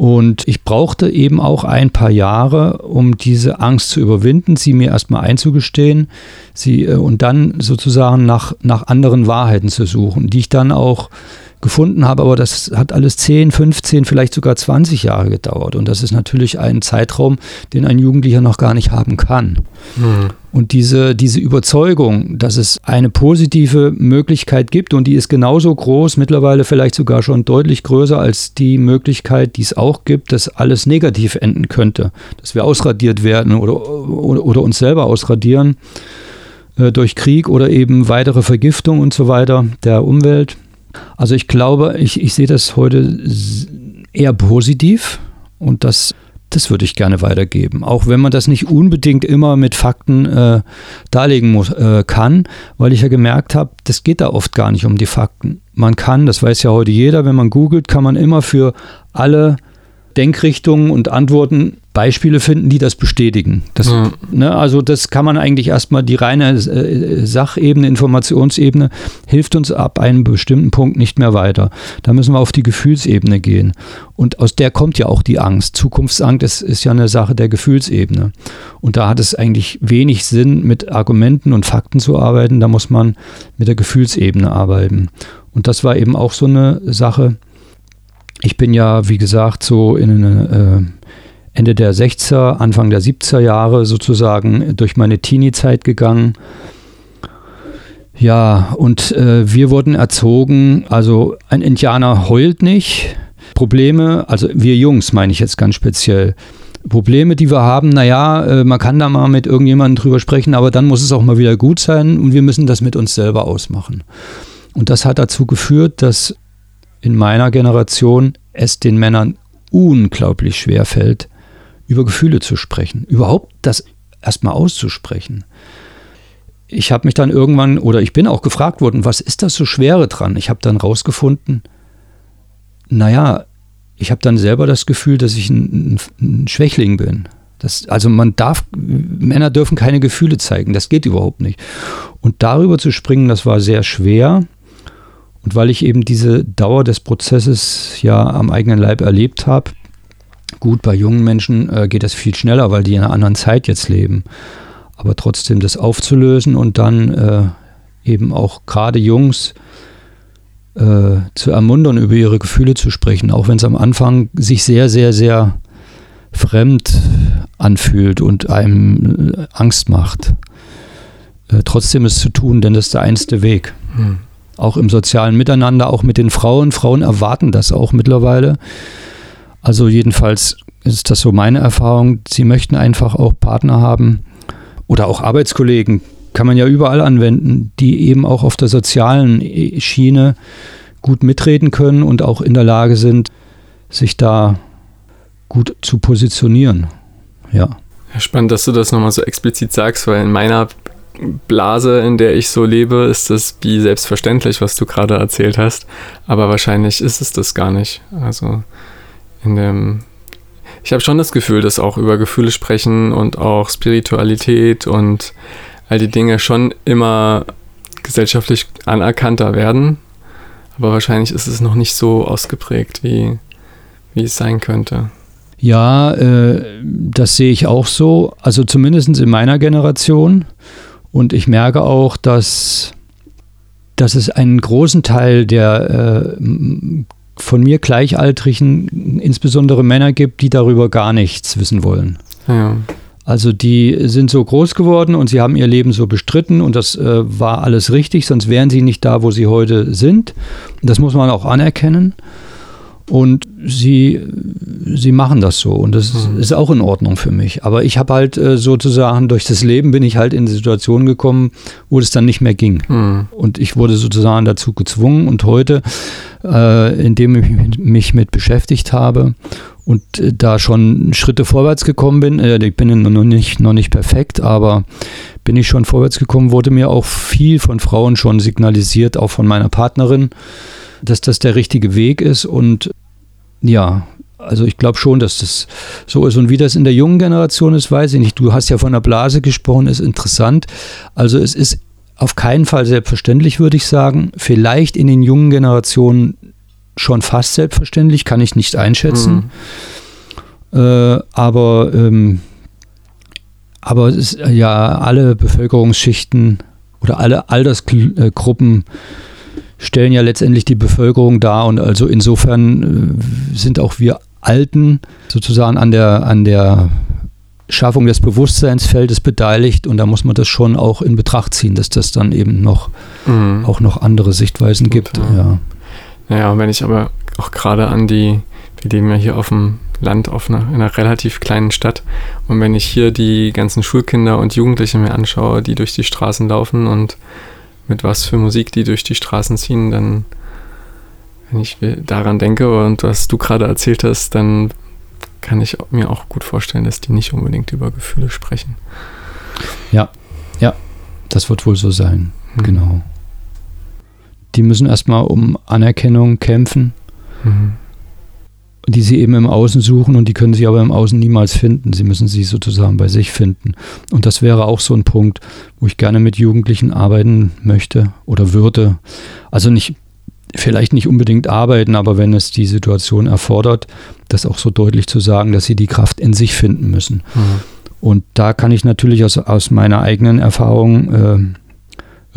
Und ich brauchte eben auch ein paar Jahre, um diese Angst zu überwinden, sie mir erstmal einzugestehen, sie äh, und dann sozusagen nach, nach anderen Wahrheiten zu suchen, die ich dann auch gefunden habe, aber das hat alles 10, 15, vielleicht sogar 20 Jahre gedauert. Und das ist natürlich ein Zeitraum, den ein Jugendlicher noch gar nicht haben kann. Mhm. Und diese, diese Überzeugung, dass es eine positive Möglichkeit gibt und die ist genauso groß, mittlerweile vielleicht sogar schon deutlich größer als die Möglichkeit, die es auch gibt, dass alles negativ enden könnte, dass wir ausradiert werden oder, oder, oder uns selber ausradieren äh, durch Krieg oder eben weitere Vergiftung und so weiter der Umwelt. Also ich glaube, ich, ich sehe das heute eher positiv und das, das würde ich gerne weitergeben. Auch wenn man das nicht unbedingt immer mit Fakten äh, darlegen muss, äh, kann, weil ich ja gemerkt habe, das geht da oft gar nicht um die Fakten. Man kann, das weiß ja heute jeder, wenn man googelt, kann man immer für alle Denkrichtungen und Antworten Beispiele finden, die das bestätigen. Das, ja. ne, also das kann man eigentlich erstmal, die reine äh, Sachebene, Informationsebene hilft uns ab einem bestimmten Punkt nicht mehr weiter. Da müssen wir auf die Gefühlsebene gehen. Und aus der kommt ja auch die Angst. Zukunftsangst ist, ist ja eine Sache der Gefühlsebene. Und da hat es eigentlich wenig Sinn, mit Argumenten und Fakten zu arbeiten. Da muss man mit der Gefühlsebene arbeiten. Und das war eben auch so eine Sache. Ich bin ja, wie gesagt, so in eine äh, Ende der 60er, Anfang der 70er Jahre sozusagen durch meine Teenie-Zeit gegangen. Ja, und äh, wir wurden erzogen, also ein Indianer heult nicht. Probleme, also wir Jungs meine ich jetzt ganz speziell. Probleme, die wir haben, naja, äh, man kann da mal mit irgendjemandem drüber sprechen, aber dann muss es auch mal wieder gut sein und wir müssen das mit uns selber ausmachen. Und das hat dazu geführt, dass in meiner Generation es den Männern unglaublich schwer fällt, über Gefühle zu sprechen, überhaupt das erstmal auszusprechen. ich habe mich dann irgendwann, oder ich bin auch gefragt worden, was ist das so Schwere dran? Ich habe dann rausgefunden, naja, ich habe dann selber das Gefühl, dass ich ein, ein Schwächling bin. Das, also man darf, Männer dürfen keine Gefühle zeigen, das geht überhaupt nicht. Und darüber zu springen, das war sehr schwer. Und weil ich eben diese Dauer des Prozesses ja am eigenen Leib erlebt habe, gut, bei jungen Menschen äh, geht das viel schneller, weil die in einer anderen Zeit jetzt leben. Aber trotzdem das aufzulösen und dann äh, eben auch gerade Jungs äh, zu ermuntern, über ihre Gefühle zu sprechen, auch wenn es am Anfang sich sehr, sehr, sehr fremd anfühlt und einem äh, Angst macht. Äh, trotzdem es zu tun, denn das ist der einzige Weg. Hm auch im sozialen Miteinander, auch mit den Frauen. Frauen erwarten das auch mittlerweile. Also jedenfalls ist das so meine Erfahrung. Sie möchten einfach auch Partner haben oder auch Arbeitskollegen, kann man ja überall anwenden, die eben auch auf der sozialen Schiene gut mitreden können und auch in der Lage sind, sich da gut zu positionieren. Ja. Spannend, dass du das nochmal so explizit sagst, weil in meiner Blase, in der ich so lebe, ist das wie selbstverständlich, was du gerade erzählt hast. Aber wahrscheinlich ist es das gar nicht. Also in dem. Ich habe schon das Gefühl, dass auch über Gefühle sprechen und auch Spiritualität und all die Dinge schon immer gesellschaftlich anerkannter werden. Aber wahrscheinlich ist es noch nicht so ausgeprägt, wie, wie es sein könnte. Ja, äh, das sehe ich auch so. Also zumindest in meiner Generation. Und ich merke auch, dass, dass es einen großen Teil der äh, von mir Gleichaltrigen, insbesondere Männer gibt, die darüber gar nichts wissen wollen. Ja. Also die sind so groß geworden und sie haben ihr Leben so bestritten und das äh, war alles richtig, sonst wären sie nicht da, wo sie heute sind. Das muss man auch anerkennen. Und sie, sie machen das so und das mhm. ist auch in Ordnung für mich. Aber ich habe halt äh, sozusagen durch das Leben bin ich halt in die Situation gekommen, wo es dann nicht mehr ging. Mhm. Und ich wurde sozusagen dazu gezwungen und heute, äh, indem ich mich mit beschäftigt habe und äh, da schon Schritte vorwärts gekommen bin, äh, ich bin noch nicht, noch nicht perfekt, aber bin ich schon vorwärts gekommen, wurde mir auch viel von Frauen schon signalisiert, auch von meiner Partnerin dass das der richtige Weg ist und ja, also ich glaube schon, dass das so ist. Und wie das in der jungen Generation ist, weiß ich nicht. Du hast ja von der Blase gesprochen, ist interessant. Also es ist auf keinen Fall selbstverständlich, würde ich sagen. Vielleicht in den jungen Generationen schon fast selbstverständlich, kann ich nicht einschätzen. Mhm. Äh, aber ähm, aber es ist ja alle Bevölkerungsschichten oder alle Altersgruppen stellen ja letztendlich die Bevölkerung dar und also insofern äh, sind auch wir Alten sozusagen an der, an der Schaffung des Bewusstseinsfeldes beteiligt und da muss man das schon auch in Betracht ziehen, dass das dann eben noch mhm. auch noch andere Sichtweisen Gut, gibt. Ja. ja. Naja, und wenn ich aber auch gerade an die, wir leben ja hier auf dem Land, auf einer, in einer relativ kleinen Stadt und wenn ich hier die ganzen Schulkinder und Jugendliche mir anschaue, die durch die Straßen laufen und mit was für Musik die durch die Straßen ziehen, dann, wenn ich daran denke und was du gerade erzählt hast, dann kann ich mir auch gut vorstellen, dass die nicht unbedingt über Gefühle sprechen. Ja, ja, das wird wohl so sein, mhm. genau. Die müssen erstmal um Anerkennung kämpfen. Mhm die sie eben im Außen suchen und die können sie aber im Außen niemals finden. Sie müssen sie sozusagen bei sich finden. Und das wäre auch so ein Punkt, wo ich gerne mit Jugendlichen arbeiten möchte oder würde. Also nicht, vielleicht nicht unbedingt arbeiten, aber wenn es die Situation erfordert, das auch so deutlich zu sagen, dass sie die Kraft in sich finden müssen. Mhm. Und da kann ich natürlich aus, aus meiner eigenen Erfahrung äh,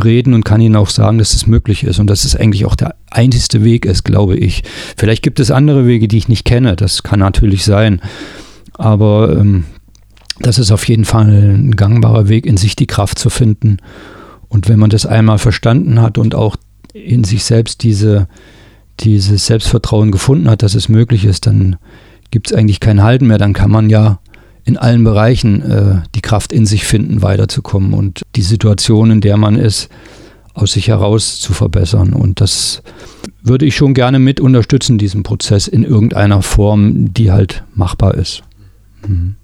reden und kann ihnen auch sagen, dass es möglich ist und dass es eigentlich auch der einzigste Weg ist, glaube ich. Vielleicht gibt es andere Wege, die ich nicht kenne, das kann natürlich sein, aber ähm, das ist auf jeden Fall ein gangbarer Weg, in sich die Kraft zu finden. Und wenn man das einmal verstanden hat und auch in sich selbst diese, dieses Selbstvertrauen gefunden hat, dass es möglich ist, dann gibt es eigentlich kein Halten mehr. Dann kann man ja in allen Bereichen äh, die Kraft in sich finden, weiterzukommen und die Situation, in der man ist, aus sich heraus zu verbessern. Und das würde ich schon gerne mit unterstützen, diesen Prozess in irgendeiner Form, die halt machbar ist. Mhm.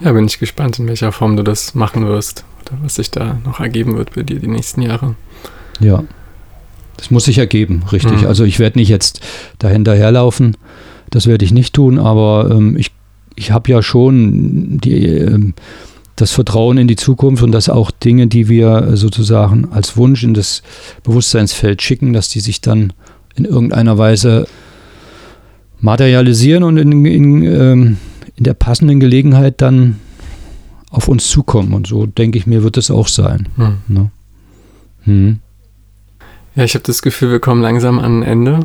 Ja, bin ich gespannt, in welcher Form du das machen wirst oder was sich da noch ergeben wird bei dir die nächsten Jahre. Ja, das muss sich ergeben, richtig. Mhm. Also ich werde nicht jetzt dahinterherlaufen, das werde ich nicht tun, aber ähm, ich, ich habe ja schon die, ähm, das Vertrauen in die Zukunft und dass auch Dinge, die wir sozusagen als Wunsch in das Bewusstseinsfeld schicken, dass die sich dann in irgendeiner Weise materialisieren und in, in, ähm, in der passenden Gelegenheit dann auf uns zukommen. Und so denke ich mir, wird es auch sein. Hm. Ne? Hm. Ja, ich habe das Gefühl, wir kommen langsam an ein Ende.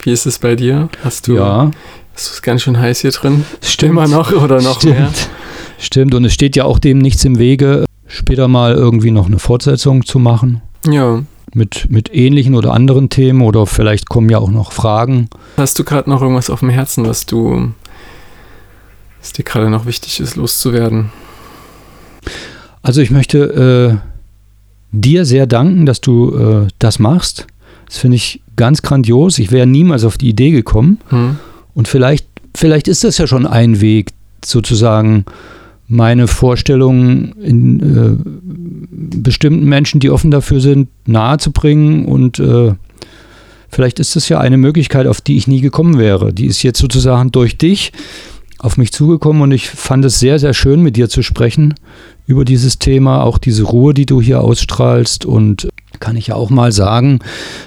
Wie ist es bei dir? Hast du, ja. Es ganz schön heiß hier drin? Stimmt. Immer noch oder noch Stimmt. mehr? Stimmt, und es steht ja auch dem nichts im Wege, später mal irgendwie noch eine Fortsetzung zu machen. Ja. Mit, mit ähnlichen oder anderen Themen oder vielleicht kommen ja auch noch Fragen. Hast du gerade noch irgendwas auf dem Herzen, was du, was dir gerade noch wichtig ist, loszuwerden? Also ich möchte äh, dir sehr danken, dass du äh, das machst. Das finde ich ganz grandios. Ich wäre niemals auf die Idee gekommen. Hm. Und vielleicht, vielleicht ist das ja schon ein Weg, sozusagen meine Vorstellungen in äh, bestimmten Menschen, die offen dafür sind, nahezubringen. Und äh, vielleicht ist das ja eine Möglichkeit, auf die ich nie gekommen wäre. Die ist jetzt sozusagen durch dich auf mich zugekommen und ich fand es sehr, sehr schön, mit dir zu sprechen über dieses Thema, auch diese Ruhe, die du hier ausstrahlst und kann ich ja auch mal sagen,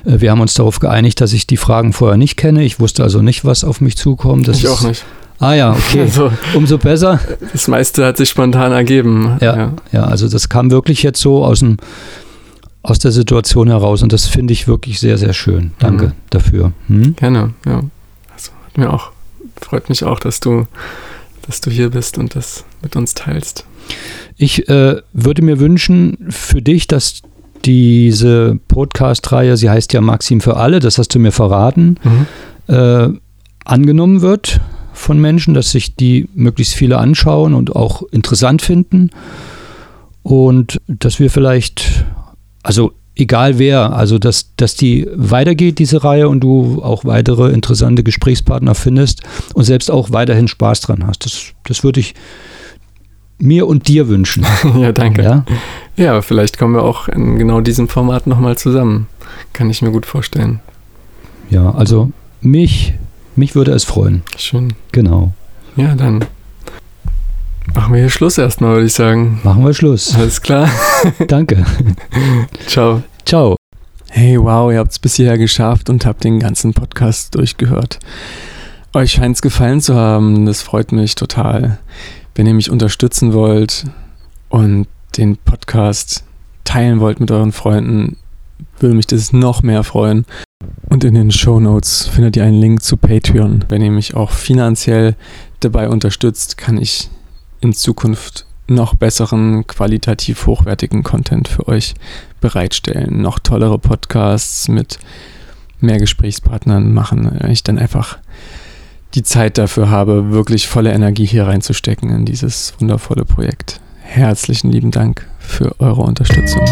äh, wir haben uns darauf geeinigt, dass ich die Fragen vorher nicht kenne. Ich wusste also nicht, was auf mich zukommt. Das ich auch nicht. Ah ja, okay. Also, Umso besser. Das meiste hat sich spontan ergeben. Ja, ja, ja, also das kam wirklich jetzt so aus, dem, aus der Situation heraus und das finde ich wirklich sehr, sehr schön. Danke mhm. dafür. Hm? Gerne, ja. Also hat mir auch, freut mich auch, dass du, dass du hier bist und das mit uns teilst. Ich äh, würde mir wünschen für dich, dass diese Podcast-Reihe, sie heißt ja Maxim für alle, das hast du mir verraten, mhm. äh, angenommen wird von Menschen, dass sich die möglichst viele anschauen und auch interessant finden. Und dass wir vielleicht, also egal wer, also dass, dass die weitergeht, diese Reihe, und du auch weitere interessante Gesprächspartner findest und selbst auch weiterhin Spaß dran hast. Das, das würde ich mir und dir wünschen. ja, danke. Ja? Ja, vielleicht kommen wir auch in genau diesem Format nochmal zusammen. Kann ich mir gut vorstellen. Ja, also mich, mich würde es freuen. Schön. Genau. Ja, dann machen wir hier Schluss erstmal, würde ich sagen. Machen wir Schluss. Alles klar. Danke. Ciao. Ciao. Hey, wow, ihr habt es bis hierher geschafft und habt den ganzen Podcast durchgehört. Euch scheint es gefallen zu haben. Das freut mich total. Wenn ihr mich unterstützen wollt und den Podcast teilen wollt mit euren Freunden, würde mich das noch mehr freuen. Und in den Show Notes findet ihr einen Link zu Patreon. Wenn ihr mich auch finanziell dabei unterstützt, kann ich in Zukunft noch besseren, qualitativ hochwertigen Content für euch bereitstellen. Noch tollere Podcasts mit mehr Gesprächspartnern machen. Ich dann einfach die Zeit dafür habe, wirklich volle Energie hier reinzustecken in dieses wundervolle Projekt. Herzlichen lieben Dank für eure Unterstützung.